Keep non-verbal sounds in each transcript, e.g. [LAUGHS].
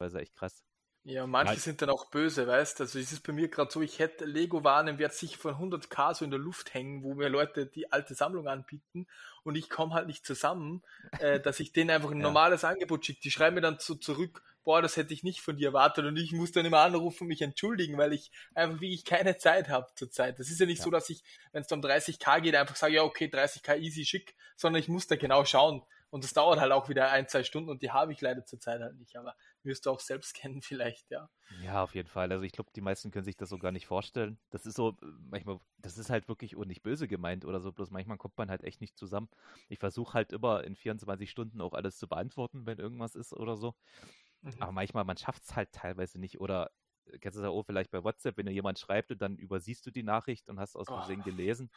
teilweise echt krass. Ja, manche ja. sind dann auch böse, weißt du? Also es ist bei mir gerade so, ich hätte Lego-Waren im Wert sicher von 100k so in der Luft hängen, wo mir Leute die alte Sammlung anbieten und ich komme halt nicht zusammen, äh, [LAUGHS] dass ich denen einfach ein ja. normales Angebot schicke. Die schreiben mir dann so zurück, boah, das hätte ich nicht von dir erwartet und ich muss dann immer anrufen und mich entschuldigen, weil ich einfach wie ich keine Zeit habe zurzeit. Das ist ja nicht ja. so, dass ich, wenn es um 30k geht, einfach sage, ja okay, 30k easy, schick, sondern ich muss da genau schauen. Und das dauert halt auch wieder ein, zwei Stunden und die habe ich leider zurzeit halt nicht. Aber wirst du auch selbst [LAUGHS] kennen vielleicht, ja. Ja, auf jeden Fall. Also ich glaube, die meisten können sich das so gar nicht vorstellen. Das ist so, manchmal, das ist halt wirklich und nicht böse gemeint oder so, bloß manchmal kommt man halt echt nicht zusammen. Ich versuche halt immer in 24 Stunden auch alles zu beantworten, wenn irgendwas ist oder so. Mhm. Aber manchmal, man schafft es halt teilweise nicht oder äh, kennst du das auch vielleicht bei WhatsApp, wenn dir jemand schreibt und dann übersiehst du die Nachricht und hast aus Versehen oh. gelesen.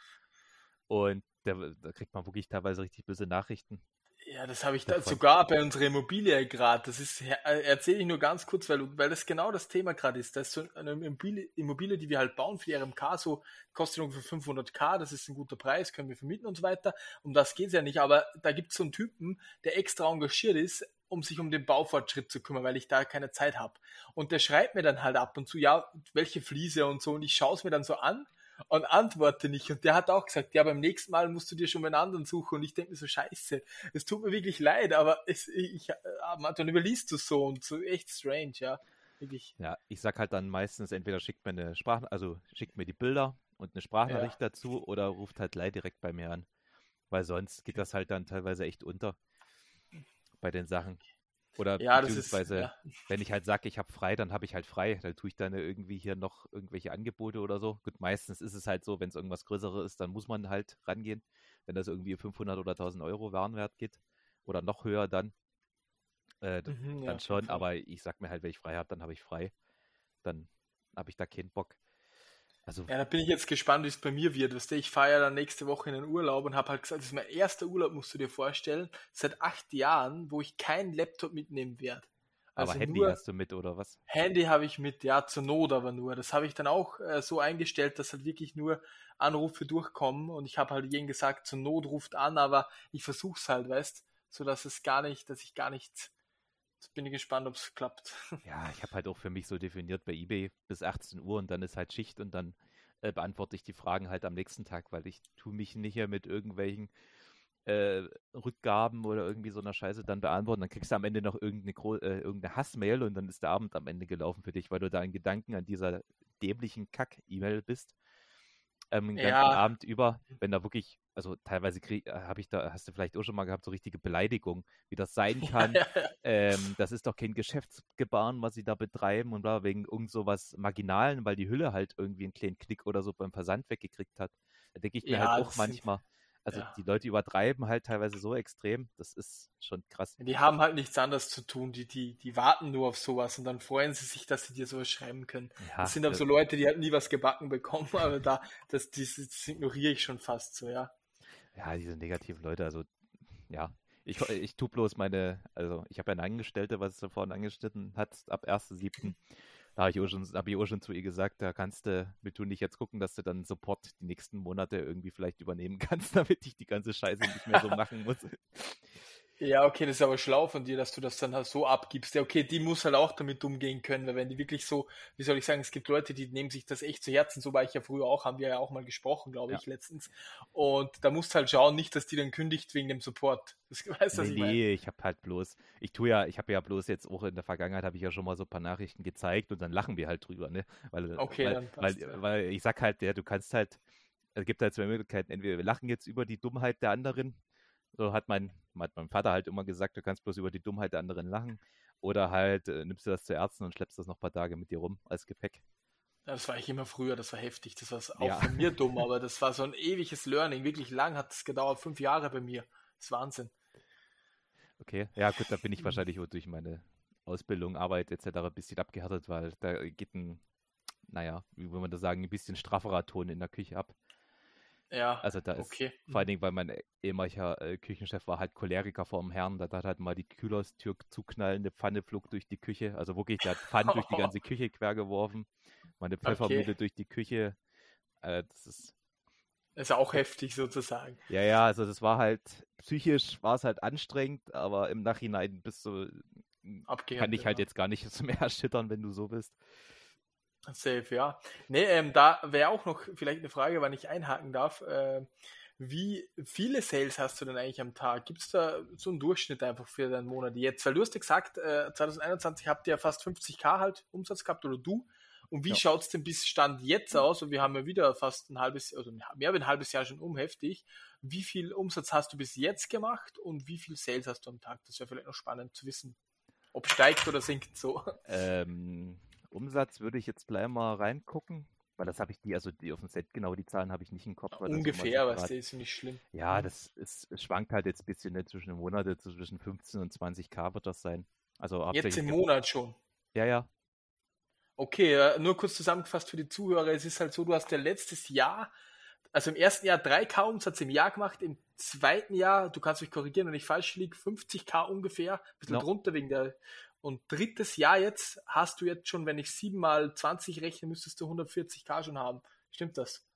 Und da, da, kriegt man wirklich teilweise richtig böse Nachrichten. Ja, das habe ich da sogar bei unserer Immobilie gerade. Das ist, äh, erzähle ich nur ganz kurz, weil, weil das genau das Thema gerade ist. Das ist so eine Immobilie, Immobilie, die wir halt bauen für die RMK, so kostet ungefähr 500k, das ist ein guter Preis, können wir vermieten und so weiter. Um das geht es ja nicht, aber da gibt es so einen Typen, der extra engagiert ist, um sich um den Baufortschritt zu kümmern, weil ich da keine Zeit habe. Und der schreibt mir dann halt ab und zu, ja, welche Fliese und so, und ich schaue es mir dann so an und antworte nicht. Und der hat auch gesagt, ja, beim nächsten Mal musst du dir schon einen anderen suchen. Und ich denke mir so, scheiße, es tut mir wirklich leid, aber es, ich, dann überliest du so und so echt strange, ja. Wirklich. Ja, ich sag halt dann meistens, entweder schickt mir eine Sprache, also schickt mir die Bilder und eine Sprachnachricht ja. dazu oder ruft halt leid direkt bei mir an. Weil sonst geht das halt dann teilweise echt unter bei den Sachen. Oder ja, beziehungsweise, ist, ja. wenn ich halt sage, ich habe frei, dann habe ich halt frei. Dann tue ich dann irgendwie hier noch irgendwelche Angebote oder so. Gut, meistens ist es halt so, wenn es irgendwas Größeres ist, dann muss man halt rangehen. Wenn das irgendwie 500 oder 1000 Euro Warenwert geht oder noch höher dann, äh, mhm, dann ja, schon. Aber ich sag mir halt, wenn ich frei habe, dann habe ich frei. Dann habe ich da keinen Bock. Also, ja, da bin ich jetzt gespannt, wie es bei mir wird. Weißt du, ich fahre ja dann nächste Woche in den Urlaub und habe halt gesagt, das ist mein erster Urlaub, musst du dir vorstellen, seit acht Jahren, wo ich keinen Laptop mitnehmen werde. Also aber Handy hast du mit oder was? Handy habe ich mit, ja, zur Not aber nur. Das habe ich dann auch äh, so eingestellt, dass halt wirklich nur Anrufe durchkommen und ich habe halt jeden gesagt, zur Not ruft an, aber ich versuche es halt, weißt, so dass es gar nicht, dass ich gar nicht Jetzt bin ich gespannt, ob es klappt. [LAUGHS] Ja, ich habe halt auch für mich so definiert bei eBay bis 18 Uhr und dann ist halt Schicht und dann äh, beantworte ich die Fragen halt am nächsten Tag, weil ich tue mich nicht mehr mit irgendwelchen äh, Rückgaben oder irgendwie so einer Scheiße dann beantworten. Dann kriegst du am Ende noch irgendeine, äh, irgendeine Hassmail und dann ist der Abend am Ende gelaufen für dich, weil du da in Gedanken an dieser dämlichen Kack-E-Mail bist ähm, den ganzen ja. Abend über, wenn da wirklich, also teilweise äh, habe ich da, hast du vielleicht auch schon mal gehabt, so richtige Beleidigung, wie das sein [LAUGHS] kann. ähm, das ist doch kein Geschäftsgebaren, was sie da betreiben und bla, wegen irgend so was Marginalen, weil die Hülle halt irgendwie einen kleinen Knick oder so beim Versand weggekriegt hat. Da denke ich mir ja, halt auch manchmal, also ja. die Leute übertreiben halt teilweise so extrem, das ist schon krass. Die haben halt nichts anderes zu tun, die, die, die warten nur auf sowas und dann freuen sie sich, dass sie dir sowas schreiben können. Ja, das sind aber so Leute, die halt nie was gebacken bekommen, [LAUGHS] aber da, das, das, das ignoriere ich schon fast so, ja. Ja, diese negativen Leute, also ja, ich, ich tue bloß meine, also ich habe eine Angestellte, was du vorhin angeschnitten hat, ab 1.7. Da habe ich, auch schon, hab ich auch schon zu ihr gesagt, da kannst du mit du nicht jetzt gucken, dass du dann Support die nächsten Monate irgendwie vielleicht übernehmen [LAUGHS] kannst, damit ich die ganze Scheiße nicht mehr so [LAUGHS] machen muss. Ja, okay, das ist aber schlau von dir, dass du das dann halt so abgibst. Ja, okay, die muss halt auch damit umgehen können, weil wenn die wirklich so, wie soll ich sagen, es gibt Leute, die nehmen sich das echt zu Herzen, so war ich ja früher auch, haben wir ja auch mal gesprochen, glaube ja. ich, letztens. Und da musst du halt schauen, nicht, dass die dann kündigt wegen dem Support. [LAUGHS] Das weißt, nee, ich nee, ich habe halt bloß, ich tue ja, ich habe ja bloß jetzt auch in der Vergangenheit habe ich ja schon mal so ein paar Nachrichten gezeigt und dann lachen wir halt drüber, ne? Weil, okay, weil, dann passt, weil, ja. weil ich sag halt, ja, du kannst halt, es gibt halt zwei Möglichkeiten, entweder wir lachen jetzt über die Dummheit der anderen so hat mein, hat mein Vater halt immer gesagt, du kannst bloß über die Dummheit der anderen lachen. Oder halt äh, nimmst du das zu Ärzten und schleppst das noch ein paar Tage mit dir rum als Gepäck. Ja, das war ich immer früher, das war heftig. Das war auch ja. von mir [LAUGHS] dumm, aber das war so ein ewiges Learning. Wirklich lang hat es gedauert, fünf Jahre bei mir. Das ist Wahnsinn. Okay, ja gut, da bin ich wahrscheinlich durch meine Ausbildung, Arbeit etc. ein bisschen abgehärtet, weil da geht ein, naja, wie will man das sagen, ein bisschen strafferer Ton in der Küche ab. Ja, also da ist okay. vor allen Dingen, weil mein ehemaliger äh, Küchenchef war halt Choleriker vor dem Herrn, da hat halt mal die Kühlerstür zuknallen, eine Pfanne flog durch die Küche, also wirklich, der hat Pfannen durch die [LAUGHS] ganze Küche quer geworfen, meine Pfeffermühle okay. durch die Küche, äh, das ist ist auch heftig sozusagen. Ja, ja, also das war halt, psychisch war es halt anstrengend, aber im Nachhinein bist du, kann ich halt jetzt gar nicht [LAUGHS] mehr erschüttern, wenn du so bist. Safe, ja. Nee, ähm, da wäre auch noch vielleicht eine Frage, wann ich einhaken darf. Äh, wie viele Sales hast du denn eigentlich am Tag? Gibt es da so einen Durchschnitt einfach für deinen Monat jetzt? Weil du hast ja gesagt, äh, 2021 habt ihr ja fast 50k halt Umsatz gehabt oder du. Und wie ja. schaut es denn bis Stand jetzt aus? Und wir haben ja wieder fast ein halbes, also mehr als ein halbes Jahr schon um, heftig. Wie viel Umsatz hast du bis jetzt gemacht und wie viel Sales hast du am Tag? Das wäre vielleicht noch spannend zu wissen, ob steigt oder sinkt so. Ähm, Umsatz würde ich jetzt gleich mal reingucken. Weil das habe ich die, also die auf dem Set, genau die Zahlen habe ich nicht im Kopf. Ungefähr, was der ist nicht schlimm. Ja, mhm. das ist, es schwankt halt jetzt ein bisschen ne, zwischen den Monaten, zwischen 15 und 20k wird das sein. Also jetzt im Monat schon. Ja, ja. Okay, nur kurz zusammengefasst für die Zuhörer. Es ist halt so, du hast ja letztes Jahr, also im ersten Jahr 3k Umsatz im Jahr gemacht, im zweiten Jahr, du kannst mich korrigieren, wenn ich falsch liege, 50k ungefähr, ein bisschen no. drunter wegen der und drittes Jahr jetzt hast du jetzt schon, wenn ich 7 mal 20 rechne, müsstest du 140k schon haben. Stimmt das?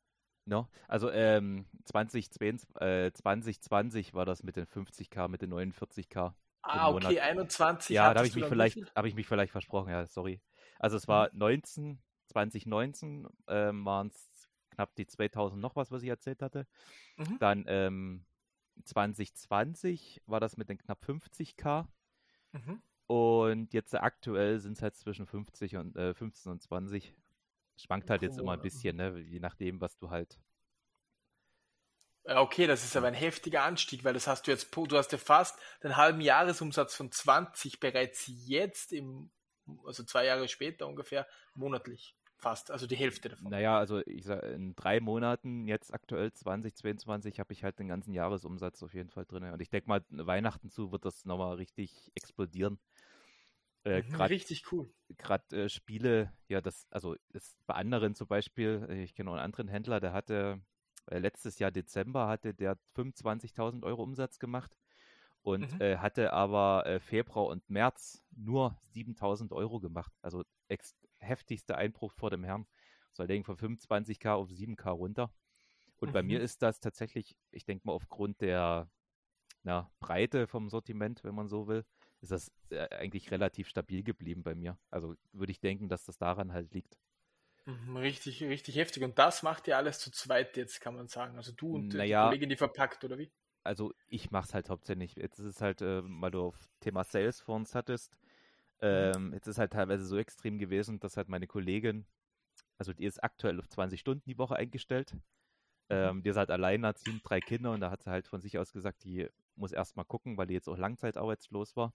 No, also ähm, 2020, äh, 2020 war das mit den 50k, mit den 49k. Ah, okay, Monat. 21. Ja, da habe ich mich vielleicht, habe ich mich vielleicht versprochen, ja, sorry. Also es war mhm. 19, 2019 ähm, waren es knapp die 2000 noch was, was ich erzählt hatte. Mhm. Dann ähm, 2020 war das mit den knapp 50k. Mhm. Und jetzt aktuell sind es halt zwischen 50 und äh, 15 und 20. Schwankt halt jetzt immer ein bisschen, ne? je nachdem, was du halt. Okay, das ist aber ein heftiger Anstieg, weil das hast du jetzt, du hast ja fast den halben Jahresumsatz von 20 bereits jetzt im, also zwei Jahre später ungefähr, monatlich. Fast, also die Hälfte davon. Naja, also ich sag, in drei Monaten, jetzt aktuell 2022, habe ich halt den ganzen Jahresumsatz auf jeden Fall drin. Und ich denke mal, Weihnachten zu wird das nochmal richtig explodieren. Äh, mhm, grad, richtig cool. Gerade äh, Spiele, ja, das, also ist bei anderen zum Beispiel, äh, ich kenne auch einen anderen Händler, der hatte äh, letztes Jahr Dezember hatte der 25.000 Euro Umsatz gemacht und mhm. Äh, hatte aber äh, Februar und März nur 7.000 Euro gemacht. Also heftigster Einbruch vor dem Herrn. Soll denken von 25k auf 7k runter. Und mhm. bei mir mhm. ist das tatsächlich, ich denke mal, aufgrund der na, Breite vom Sortiment, wenn man so will, ist das äh, eigentlich relativ stabil geblieben bei mir. Also würde ich denken, dass das daran halt liegt. Mhm, richtig, richtig heftig. Und das macht ihr alles zu zweit jetzt, kann man sagen. Also du und naja, die Kollegin, die verpackt, oder wie? Also ich mache es halt hauptsächlich. Jetzt ist es halt, äh, weil du auf Thema Sales vor uns hattest, mhm. ähm, jetzt ist halt teilweise so extrem gewesen, dass halt meine Kollegin, also die ist aktuell auf 20 Stunden die Woche eingestellt. Mhm. Ähm, die ist halt alleinerziehend, drei Kinder und da hat sie halt von sich aus gesagt, die muss erstmal gucken, weil die jetzt auch langzeitarbeitslos war.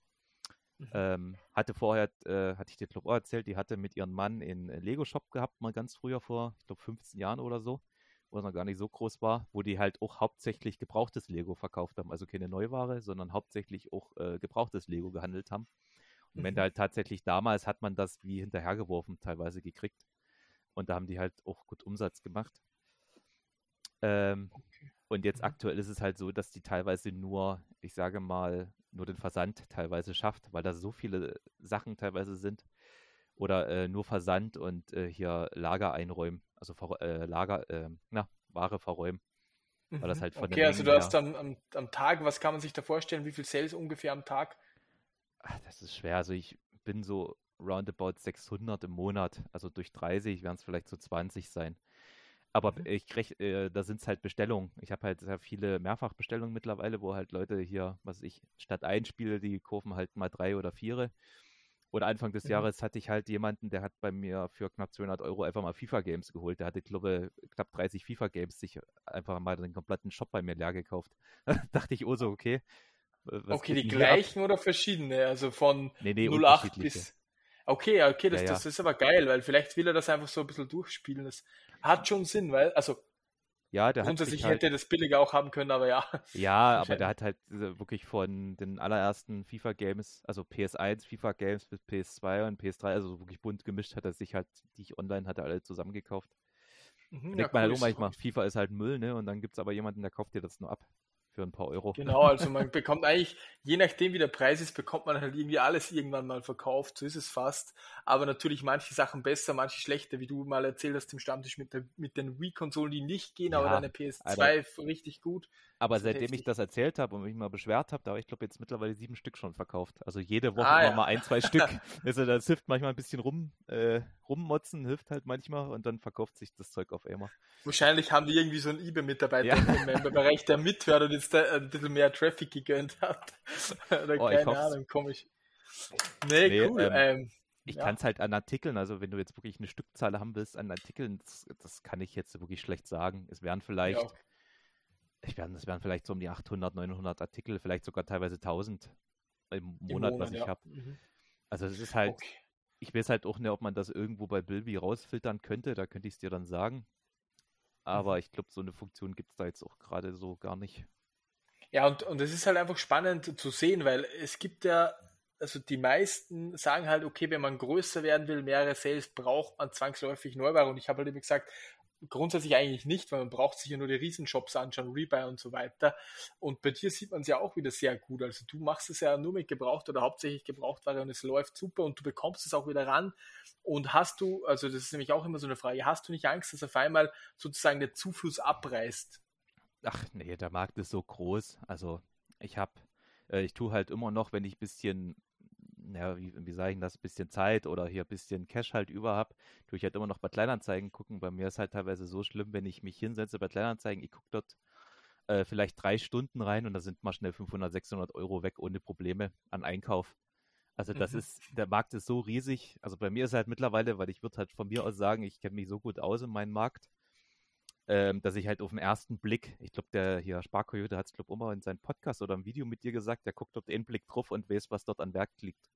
Mhm. Ähm, hatte vorher, äh, hatte ich dir glaube auch erzählt, die hatte mit ihrem Mann in Lego-Shop gehabt, mal ganz früher vor, ich glaube 15 Jahren oder so, wo es noch gar nicht so groß war, wo die halt auch hauptsächlich gebrauchtes Lego verkauft haben, also keine Neuware, sondern hauptsächlich auch äh, gebrauchtes Lego gehandelt haben. Und mhm. wenn halt tatsächlich damals hat man das wie hinterhergeworfen teilweise gekriegt. Und da haben die halt auch gut Umsatz gemacht. Ähm. Und jetzt mhm. aktuell ist es halt so, dass die teilweise nur, ich sage mal, nur den Versand teilweise schafft, weil da so viele Sachen teilweise sind. Oder äh, nur Versand und äh, hier Lager einräumen, also äh, Lager, äh, na, Ware verräumen. Weil das mhm. halt von okay, also du hast am, am, am, Tag, was kann man sich da vorstellen, wie viel Sales ungefähr am Tag? Ach, das ist schwer. Also ich bin so roundabout 600 im Monat. Also durch 30 werden es vielleicht so 20 sein. Aber mhm. ich krieg, äh, da sind es halt Bestellungen. Ich habe halt sehr viele Mehrfachbestellungen mittlerweile, wo halt Leute hier, was ich, statt ein Spiel, die kaufen halt mal drei oder vier. Oder Anfang des mhm. Jahres hatte ich halt jemanden, der hat bei mir für knapp 200 Euro einfach mal FIFA-Games geholt. Der hatte, glaube ich, knapp 30 FIFA-Games sich einfach mal den kompletten Shop bei mir leer gekauft. [LAUGHS] Dachte ich, oh so, okay. okay, die gleichen ab? oder verschiedene? Also von nee, nee, 08 bis Okay, okay, das, ja, ja. das ist aber geil, weil vielleicht will er das einfach so ein bisschen durchspielen. Das hat schon Sinn, weil, also ja, der grundsätzlich halt, hätte das billiger auch haben können, aber ja. Ja, [LAUGHS] aber der hat halt wirklich von den allerersten FIFA-Games, also PS1 FIFA-Games bis PS2 und PS3, also wirklich bunt gemischt, hat er sich halt, die ich online hatte, alle zusammengekauft. Mhm, ja, denkt man halt auch manchmal, FIFA ist halt Müll, ne? Und dann gibt es aber jemanden, der kauft dir das nur ab für ein paar Euro. Genau, also man [LAUGHS] bekommt eigentlich, je nachdem wie der Preis ist, bekommt man halt irgendwie alles irgendwann mal verkauft, so ist es fast. Aber natürlich manche Sachen besser, manche schlechter, wie du mal erzählt hast im Stammtisch mit, der, mit den Wii-Konsolen, die nicht gehen, ja, aber deine PS2 Alter. richtig gut. Aber seitdem heftig. ich das erzählt habe und mich mal beschwert habe, da habe ich glaube jetzt mittlerweile sieben Stück schon verkauft. Also jede Woche ah, ja. mal ein, zwei Stück. [LAUGHS] Also das hilft manchmal ein bisschen rum, äh, rummotzen, hilft halt manchmal und dann verkauft sich das Zeug auf einmal. Wahrscheinlich haben die irgendwie so einen eBay-Mitarbeiter ja. im Bereich, der mithört und jetzt ein bisschen mehr Traffic gegönnt hat. [LAUGHS] Oder oh, keine Ahnung, komisch. Nee, nee cool. Ähm, ähm, ich ja. kann es halt an Artikeln, also wenn du jetzt wirklich eine Stückzahl haben willst an Artikeln, das, das kann ich jetzt wirklich schlecht sagen. Es wären vielleicht, ja. Ich werden, es wären vielleicht so um die 800, 900 Artikel, vielleicht sogar teilweise 1000 im Monat, Im Monat was ich ja. habe. Mhm. Also es ist halt, okay. ich weiß halt auch nicht, ob man das irgendwo bei Bilby rausfiltern könnte, da könnte ich es dir dann sagen. Aber mhm. ich glaube, so eine Funktion gibt es da jetzt auch gerade so gar nicht. Ja, und, und es ist halt einfach spannend zu sehen, weil es gibt ja also die meisten sagen halt, okay, wenn man größer werden will, mehrere Sales, braucht man zwangsläufig Neubau. Und ich habe halt immer gesagt, grundsätzlich eigentlich nicht, weil man braucht sich ja nur die Riesenshops anschauen, Rebuy und so weiter. Und bei dir sieht man es ja auch wieder sehr gut. Also du machst es ja nur mit Gebraucht oder hauptsächlich Gebrauchtware und es läuft super und du bekommst es auch wieder ran. Und hast du, also das ist nämlich auch immer so eine Frage, hast du nicht Angst, dass auf einmal sozusagen der Zufluss abreißt? Ach nee, der Markt ist so groß. Also ich habe, äh, ich tue halt immer noch, wenn ich ein bisschen ja, wie, wie sage ich das, ein bisschen Zeit oder hier ein bisschen Cash halt über habe, tue ich halt immer noch bei Kleinanzeigen gucken. Bei mir ist halt teilweise so schlimm, wenn ich mich hinsetze bei Kleinanzeigen, ich gucke dort äh, vielleicht drei Stunden rein und da sind mal schnell 500, 600 Euro weg ohne Probleme an Einkauf. Also das mhm. ist, der Markt ist so riesig. Also bei mir ist halt mittlerweile, weil ich würde halt von mir aus sagen, ich kenne mich so gut aus in meinem Markt, ähm, dass ich halt auf den ersten Blick, ich glaube, der hier Sparkoyote hat es, glaube ich, immer in seinem Podcast oder im Video mit dir gesagt, der guckt dort einen Blick drauf und weiß, was dort an Werk liegt.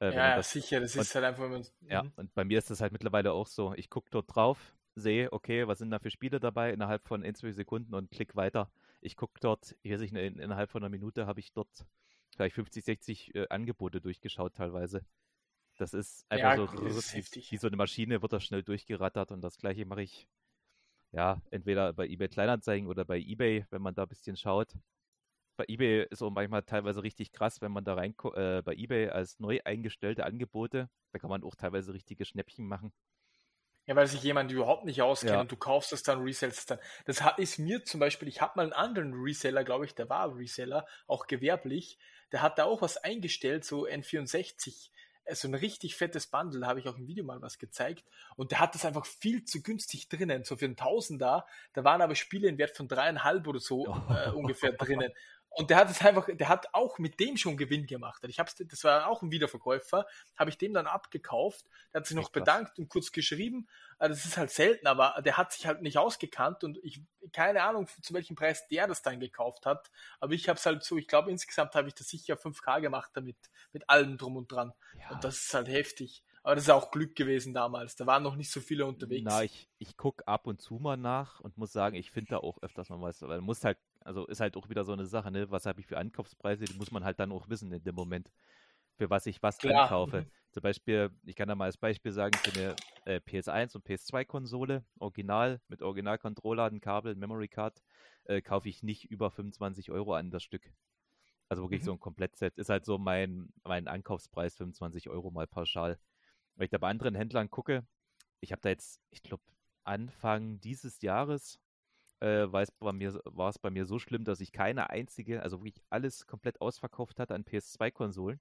Äh, ja, das, sicher, das ist und, halt einfach. Wenn ja, mhm. und bei mir ist das halt mittlerweile auch so. Ich gucke dort drauf, sehe, okay, was sind da für Spiele dabei innerhalb von ein, zwei Sekunden und klick weiter. Ich gucke dort, hier sich in, innerhalb von einer Minute habe ich dort vielleicht 50, 60 äh, Angebote durchgeschaut teilweise. Das ist einfach ja, so, ist wie, wie, so eine Maschine, wird das schnell durchgerattert und das gleiche mache ich ja entweder bei eBay Kleinanzeigen oder bei eBay, wenn man da ein bisschen schaut bei eBay ist auch manchmal teilweise richtig krass, wenn man da rein äh, bei eBay als neu eingestellte Angebote, da kann man auch teilweise richtige Schnäppchen machen. Ja, weil sich jemand überhaupt nicht auskennt ja. und du kaufst es dann, resellst es dann. Das ist mir zum Beispiel, ich habe mal einen anderen Reseller, glaube ich, der war Reseller, auch gewerblich, der hat da auch was eingestellt, so N64, äh, so ein richtig fettes Bundle, habe ich auch im Video mal was gezeigt. Und der hat das einfach viel zu günstig drinnen. So für einen Tausender, da waren aber Spiele in Wert von dreieinhalb oder so äh, ungefähr drinnen. [LAUGHS] Und der hat es einfach, der hat auch mit dem schon Gewinn gemacht. Ich hab's, das war auch ein Wiederverkäufer, habe ich dem dann abgekauft. Der hat sich noch bedankt und kurz geschrieben. Also das ist halt selten, aber der hat sich halt nicht ausgekannt und ich keine Ahnung, zu welchem Preis der das dann gekauft hat. Aber ich habe es halt so, ich glaube insgesamt habe ich das sicher 5K gemacht damit, mit allem drum und dran. Ja. Und das ist halt heftig. Aber das ist auch Glück gewesen damals. Da waren noch nicht so viele unterwegs. Na, ich, ich gucke ab und zu mal nach und muss sagen, ich finde da auch öfters mal was. Weil man muss halt also ist halt auch wieder so eine Sache, ne? Was habe ich für Ankaufspreise? Die muss man halt dann auch wissen in dem Moment, für was ich was Klar. ankaufe. Mhm. Zum Beispiel, ich kann da mal als Beispiel sagen, für eine äh, PS1 und PS2-Konsole, original, mit Original-Controller, ein Kabel, Memory Card, äh, kaufe ich nicht über 25 Euro an das Stück. Also wirklich mhm. so ein Komplettset. Ist halt so mein, mein Ankaufspreis, 25 Euro mal pauschal. Wenn ich da bei anderen Händlern gucke, ich habe da jetzt, ich glaube, Anfang dieses Jahres äh, war, es bei mir, war es bei mir so schlimm, dass ich keine einzige, also wirklich alles komplett ausverkauft hatte an PS2-Konsolen.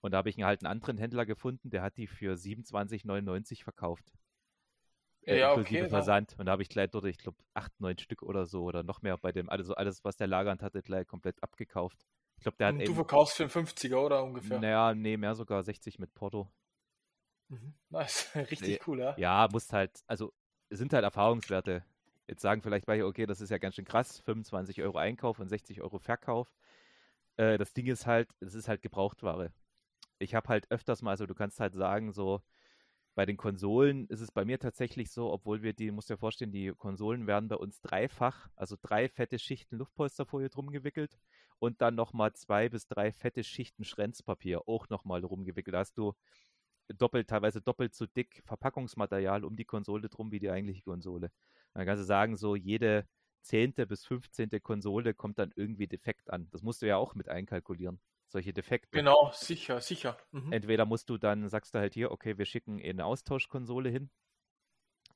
Und da habe ich halt einen anderen Händler gefunden, der hat die für 27,99 verkauft. Äh, ja, inklusive okay, Versand. Und da habe ich gleich dort, ich glaube, acht, neun Stück oder so oder noch mehr bei dem, also alles, was der lagernd hatte, gleich komplett abgekauft. Ich glaube, der hat. Und du verkaufst für einen 50er, oder ungefähr? Naja, nee, mehr sogar 60 mit Porto. Mhm. [LAUGHS] Nice, richtig nee, cool, ja. Ja, muss halt, also sind halt Erfahrungswerte. Jetzt sagen vielleicht welche, okay, das ist ja ganz schön krass, 25 Euro Einkauf und 60 Euro Verkauf. Äh, das Ding ist halt, es ist halt Gebrauchtware. Ich habe halt öfters mal, also du kannst halt sagen, so bei den Konsolen ist es bei mir tatsächlich so, obwohl wir die, musst dir vorstellen, die Konsolen werden bei uns dreifach, also drei fette Schichten Luftpolsterfolie drum gewickelt und dann nochmal zwei bis drei fette Schichten Schränzpapier auch nochmal rumgewickelt. Da hast du doppelt, teilweise doppelt so dick Verpackungsmaterial um die Konsole drum wie die eigentliche Konsole. Dann kannst du sagen, so jede zehnte bis fünfzehnte Konsole kommt dann irgendwie defekt an. Das musst du ja auch mit einkalkulieren. Solche Defekte. Genau, sicher, sicher. Mhm. Entweder musst du dann, sagst du halt hier, okay, wir schicken eine Austauschkonsole hin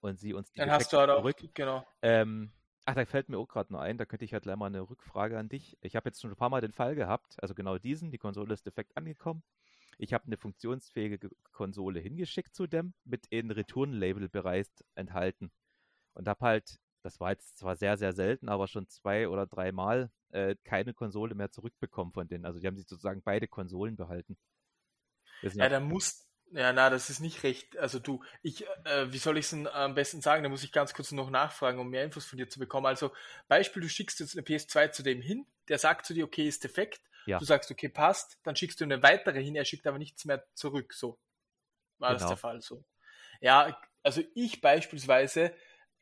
und sie uns die dann Defekte hast du halt zurück. Auch, genau. Ähm, Ach, da fällt mir auch gerade noch ein, da könnte ich halt gleich mal eine Rückfrage an dich. Ich habe jetzt schon ein paar Mal den Fall gehabt, also genau diesen, die Konsole ist defekt angekommen. Ich habe eine funktionsfähige Konsole hingeschickt zu dem, mit in Retourenlabel bereits enthalten. Und habe halt, das war jetzt zwar sehr, sehr selten, aber schon zwei oder dreimal äh, keine Konsole mehr zurückbekommen von denen. Also die haben sich sozusagen beide Konsolen behalten. Ja, da muss, ja, na, das ist nicht recht. Also du, ich, äh, wie soll ich es am besten sagen? Da muss ich ganz kurz noch nachfragen, um mehr Infos von dir zu bekommen. Also Beispiel, du schickst jetzt eine PS2 zu dem hin, der sagt zu dir, okay, ist defekt. Ja. Du sagst, okay, passt, dann schickst du eine weitere hin, er schickt aber nichts mehr zurück. So war genau. das der Fall. So. Ja, also ich beispielsweise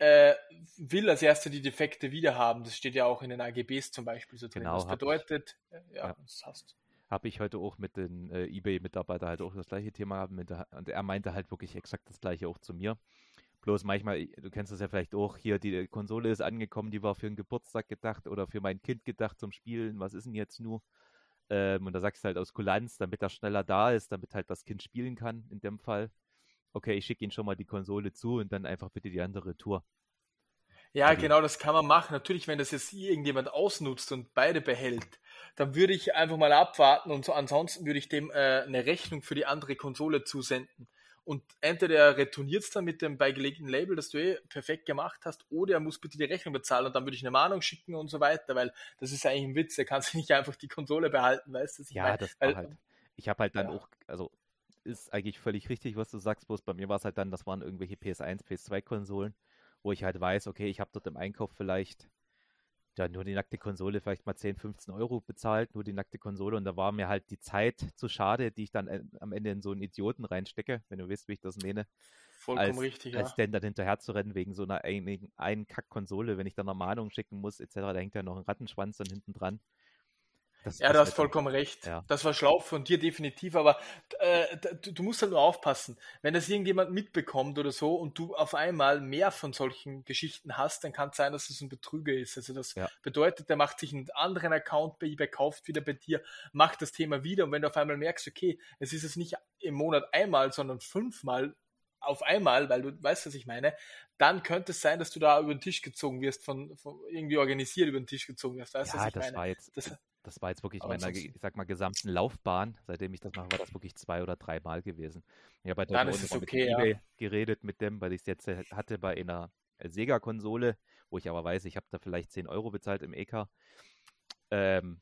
äh, will als erster die Defekte wieder haben. Das steht ja auch in den AGBs zum Beispiel so drin. Genau, das bedeutet, ich, äh, ja, ja, das hast habe ich heute auch mit den äh, eBay-Mitarbeitern halt auch das gleiche Thema gehabt. und er meinte halt wirklich exakt das gleiche auch zu mir. Bloß manchmal, du kennst das ja vielleicht auch, hier die Konsole ist angekommen, die war für einen Geburtstag gedacht oder für mein Kind gedacht zum Spielen. Was ist denn jetzt nur? Ähm, und da sagst du halt aus Kulanz, damit er schneller da ist, damit halt das Kind spielen kann, in dem Fall. Okay, ich schicke ihm schon mal die Konsole zu und dann einfach bitte die andere Tour. Ja, also, genau, das kann man machen. Natürlich, wenn das jetzt irgendjemand ausnutzt und beide behält, dann würde ich einfach mal abwarten und so, ansonsten würde ich dem äh, eine Rechnung für die andere Konsole zusenden. Und entweder er retourniert es dann mit dem beigelegten Label, das du eh perfekt gemacht hast, oder er muss bitte die Rechnung bezahlen und dann würde ich eine Mahnung schicken und so weiter, weil das ist eigentlich ein Witz, er kann sich nicht einfach die Konsole behalten, weißt du? Ja, mein? das war weil, halt. Ich habe halt dann ja. auch, also ist eigentlich völlig richtig, was du sagst, bloß bei mir war es halt dann, das waren irgendwelche PS1, PS2-Konsolen wo ich halt weiß, okay, ich habe dort im Einkauf vielleicht ja, nur die nackte Konsole vielleicht mal 10, 15 Euro bezahlt, nur die nackte Konsole und da war mir halt die Zeit zu schade, die ich dann äh, am Ende in so einen Idioten reinstecke, wenn du weißt, wie ich das nehme. Vollkommen als, richtig, als ja. dann hinterher zu rennen wegen so einer einen, einen Kack-Konsole, wenn ich dann eine Mahnung schicken muss, etc., da hängt ja noch ein Rattenschwanz dann hinten dran. Das, ja, du hast vollkommen recht. Ja. Das war schlau von dir definitiv, aber äh, du, du, musst halt nur aufpassen. Wenn das irgendjemand mitbekommt oder so und du auf einmal mehr von solchen Geschichten hast, dann kann es sein, dass es ein Betrüger ist. Also das ja. bedeutet, der macht sich einen anderen Account bei eBay, kauft wieder bei dir, macht das Thema wieder und wenn du auf einmal merkst, okay, es ist es nicht im Monat einmal, sondern fünfmal auf einmal, weil du weißt, was ich meine, dann könnte es sein, dass du da über den Tisch gezogen wirst, von, von irgendwie organisiert über den Tisch gezogen wirst. Weißt, ja, was ich das meine? war jetzt, das, das war jetzt wirklich in meiner, ich sag mal, gesamten Laufbahn, seitdem ich das mache, war das wirklich zwei oder drei Mal gewesen. Ich habe halt Dann ist okay, mit eBay geredet mit dem, weil ich es jetzt äh, hatte bei einer Sega-Konsole, wo ich aber weiß, ich habe da vielleicht 10 Euro bezahlt im EK. Ähm,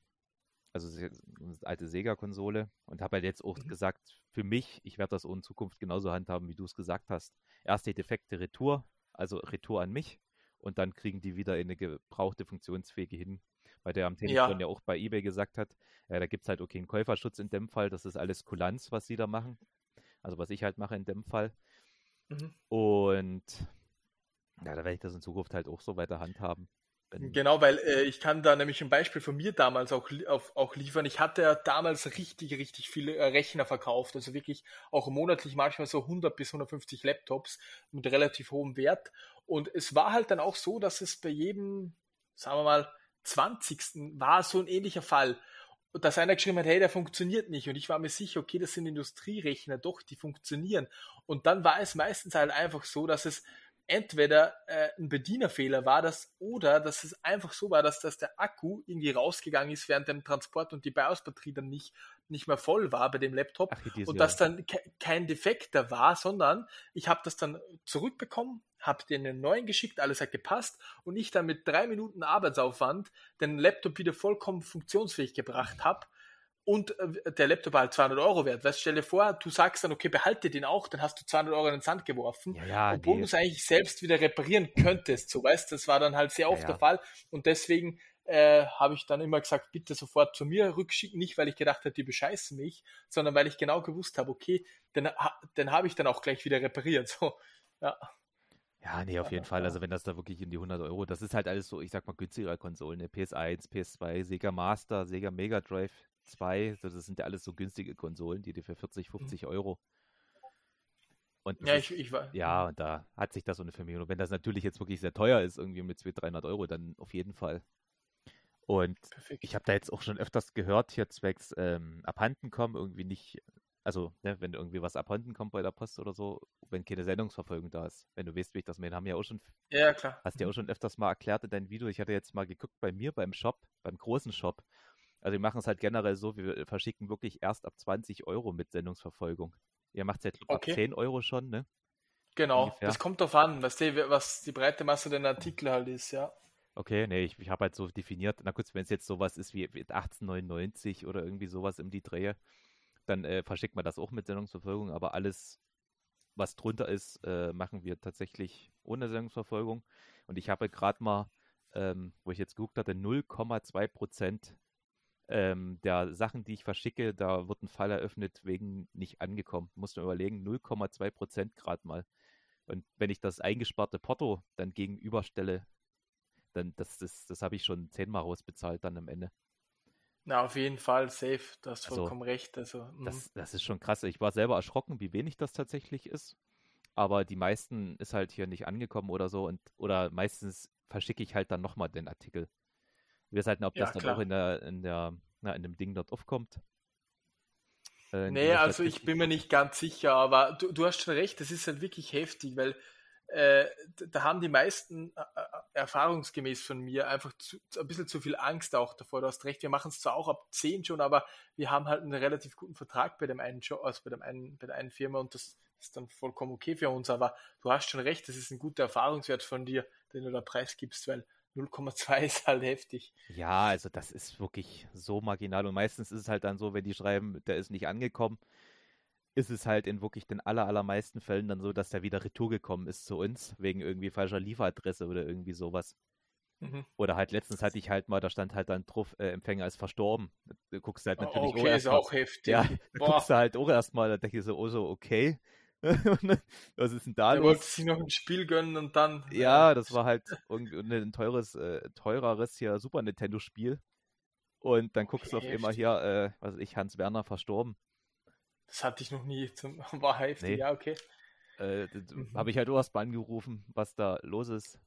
also eine alte Sega-Konsole und habe halt jetzt auch mhm. gesagt, für mich, ich werde das in Zukunft genauso handhaben, wie du es gesagt hast. Erst die defekte Retour, also Retour an mich und dann kriegen die wieder in eine gebrauchte funktionsfähige hin, weil der am Telefon ja, ja auch bei eBay gesagt hat, ja, da gibt es halt okay einen Käuferschutz in dem Fall, das ist alles Kulanz, was sie da machen. Also was ich halt mache in dem Fall. Mhm. Und ja, da werde ich das in Zukunft halt auch so weiter handhaben. Genau, weil äh, ich kann da nämlich ein Beispiel von mir damals auch, auf, auch liefern. Ich hatte ja damals richtig, richtig viele äh, Rechner verkauft, also wirklich auch monatlich manchmal so 100 bis 150 Laptops mit relativ hohem Wert. Und es war halt dann auch so, dass es bei jedem, sagen wir mal, 20. war so ein ähnlicher Fall. Dass einer geschrieben hat, hey, der funktioniert nicht. Und ich war mir sicher, okay, das sind Industrierechner, doch, die funktionieren. Und dann war es meistens halt einfach so, dass es entweder äh, ein Bedienerfehler war das oder dass es einfach so war, dass, dass der Akku irgendwie rausgegangen ist während dem Transport und die BIOS-Batterie dann nicht, nicht mehr voll war bei dem Laptop Ach, und dass dann ke kein Defekt da war, sondern ich habe das dann zurückbekommen, habe den einen neuen geschickt, alles hat gepasst und ich dann mit drei Minuten Arbeitsaufwand den Laptop wieder vollkommen funktionsfähig gebracht habe und äh, der Laptop halt 200 Euro wert. Weißt, stell dir vor, du sagst dann, okay, behalte den auch, dann hast du 200 Euro in den Sand geworfen, ja, ja, obwohl du es eigentlich selbst wieder reparieren könntest. So, weißt, das war dann halt sehr oft ja, der Fall und deswegen äh, habe ich dann immer gesagt, bitte sofort zu mir rückschicken, nicht weil ich gedacht habe, die bescheißen mich, sondern weil ich genau gewusst habe, okay, den, den habe ich dann auch gleich wieder repariert. So, ja. Ja, nee, auf jeden Fall. Also wenn das da wirklich in die 100 Euro, das ist halt alles so, ich sag mal, günstigere Konsolen, ne? PS1, PS2, Sega Master, Sega Mega Drive, 2, das sind ja alles so günstige Konsolen, die dir für 40, 50 mhm. Euro. Und ja, ich, ich war. Ja, und da hat sich das so eine Familie. Und wenn das natürlich jetzt wirklich sehr teuer ist, irgendwie mit 200, 300 Euro, dann auf jeden Fall. Und Perfekt. ich habe da jetzt auch schon öfters gehört, hier zwecks ähm, abhanden kommen, irgendwie nicht Also, ne, wenn irgendwie was abhanden kommt bei der Post oder so, wenn keine Sendungsverfolgung da ist. Wenn du weißt, wie ich das meine, haben ja auch schon. Ja, klar. Hast ja auch schon öfters mal erklärt in deinem Video. Ich hatte jetzt mal geguckt bei mir beim Shop, beim großen Shop. Also, wir machen es halt generell so, wir verschicken wirklich erst ab 20 Euro mit Sendungsverfolgung. Ihr macht es ja okay. ab 10 Euro schon, ne? Genau, Ungefähr. das kommt drauf an, was die, was die breite Masse der Artikel halt ist, ja. Okay, nee, ich, ich habe halt so definiert, na kurz, wenn es jetzt sowas ist wie 1899 oder irgendwie sowas im die Drehe, dann äh, verschickt man das auch mit Sendungsverfolgung, aber alles, was drunter ist, äh, machen wir tatsächlich ohne Sendungsverfolgung. Und ich habe gerade mal, ähm, wo ich jetzt geguckt hatte, 0,2 Prozent ähm, der Sachen, die ich verschicke, da wird ein Fall eröffnet wegen nicht angekommen. Musst du überlegen, 0,2 Prozent gerade mal. Und wenn ich das eingesparte Porto dann gegenüberstelle, dann das, das, das habe ich schon zehnmal rausbezahlt dann am Ende. Na, auf jeden Fall, safe, du hast also, vollkommen recht. Also, das, mhm. das ist schon krass. Ich war selber erschrocken, wie wenig das tatsächlich ist. Aber die meisten ist halt hier nicht angekommen oder so und oder meistens verschicke ich halt dann nochmal den Artikel. Wir halt, ob ja, das dann klar. auch in der, in der, na, in dem Ding dort aufkommt. Äh, nee, also ich bin mir nicht ganz sicher, aber du, du hast schon recht, das ist halt wirklich heftig, weil äh, da haben die meisten äh, äh, erfahrungsgemäß von mir einfach zu, ein bisschen zu viel Angst auch davor. Du hast recht, wir machen es zwar auch ab 10 schon, aber wir haben halt einen relativ guten Vertrag bei dem einen Job, also bei dem einen, bei der einen Firma und das ist dann vollkommen okay für uns. Aber du hast schon recht, das ist ein guter Erfahrungswert von dir, den du da preisgibst, weil 0,2 [LAUGHS] ist halt heftig. Ja, also das ist wirklich so marginal. Und meistens ist es halt dann so, wenn die schreiben, der ist nicht angekommen, ist es halt in wirklich den aller, allermeisten Fällen dann so, dass der wieder retour gekommen ist zu uns, wegen irgendwie falscher Lieferadresse oder irgendwie sowas. Mhm. Oder halt letztens hatte ich halt mal, da stand halt dann drauf, äh, Empfänger ist verstorben. Du guckst halt natürlich okay, auch ist auch heftig. Ja, [LAUGHS] da guckst du halt auch erstmal, da denke ich so, oh so, okay. [LAUGHS] Was ist denn da los? Er wollte sich noch ein Spiel gönnen und dann. Ja, das war halt ein teures, äh, teureres hier Super Nintendo-Spiel. Und dann guckst okay, du auf immer hier, äh, was ich, Hans Werner verstorben. Das hatte ich noch nie. Zum, [LAUGHS] war heftig, nee. ja, okay. Äh, mhm. Habe ich halt erstmal angerufen, was da los ist.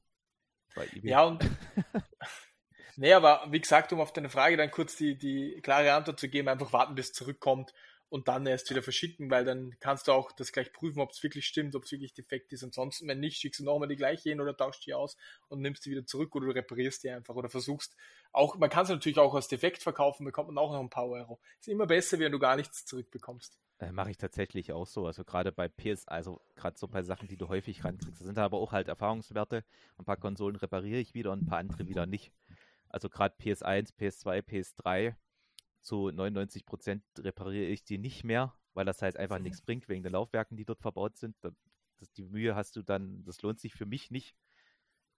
Bei eBay. Ja, und. [LAUGHS] nee, aber wie gesagt, um auf deine Frage dann kurz die, die klare Antwort zu geben, einfach warten, bis es zurückkommt und dann erst wieder verschicken, weil dann kannst du auch das gleich prüfen, ob es wirklich stimmt, ob es wirklich defekt ist. Ansonsten, wenn nicht, schickst du nochmal die gleiche hin oder tauschst die aus und nimmst die wieder zurück oder du reparierst die einfach oder versuchst auch, man kann es natürlich auch als defekt verkaufen, bekommt man auch noch ein paar Euro. Ist immer besser, wenn du gar nichts zurückbekommst. Äh, Mache ich tatsächlich auch so. Also gerade bei PS, also gerade so bei Sachen, die du häufig rankriegst. Das sind aber auch halt Erfahrungswerte. Ein paar Konsolen repariere ich wieder und ein paar andere wieder nicht. Also gerade PS1, PS2, PS3 zu 99 Prozent repariere ich die nicht mehr, weil das halt einfach mhm. nichts bringt wegen den Laufwerken, die dort verbaut sind. Das, die Mühe hast du dann, das lohnt sich für mich nicht.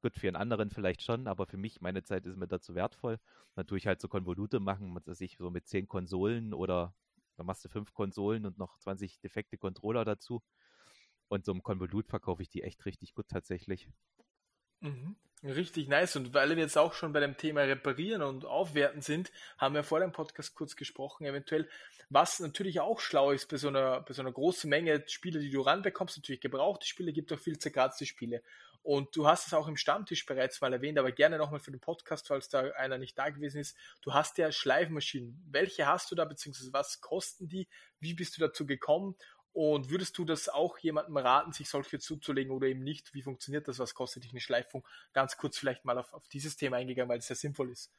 Gut, für einen anderen vielleicht schon, aber für mich, meine Zeit ist mir dazu wertvoll. Dann tue ich halt so Konvolute machen, dass ich so mit zehn Konsolen oder dann machst du fünf Konsolen und noch 20 defekte Controller dazu. Und so im Konvolut verkaufe ich die echt richtig gut tatsächlich. Mhm. Richtig nice. Und weil wir jetzt auch schon bei dem Thema Reparieren und Aufwerten sind, haben wir vor dem Podcast kurz gesprochen, eventuell, was natürlich auch schlau ist bei so einer, bei so einer großen Menge Spiele, die du ranbekommst, natürlich gebrauchte Spiele, gibt auch viel zerkratzte Spiele. Und du hast es auch im Stammtisch bereits mal erwähnt, aber gerne nochmal für den Podcast, falls da einer nicht da gewesen ist. Du hast ja Schleifmaschinen. Welche hast du da, beziehungsweise was kosten die? Wie bist du dazu gekommen? Und würdest du das auch jemandem raten, sich solche zuzulegen oder eben nicht? Wie funktioniert das? Was kostet dich eine Schleifung? Ganz kurz vielleicht mal auf, auf dieses Thema eingegangen, weil es sehr sinnvoll ist.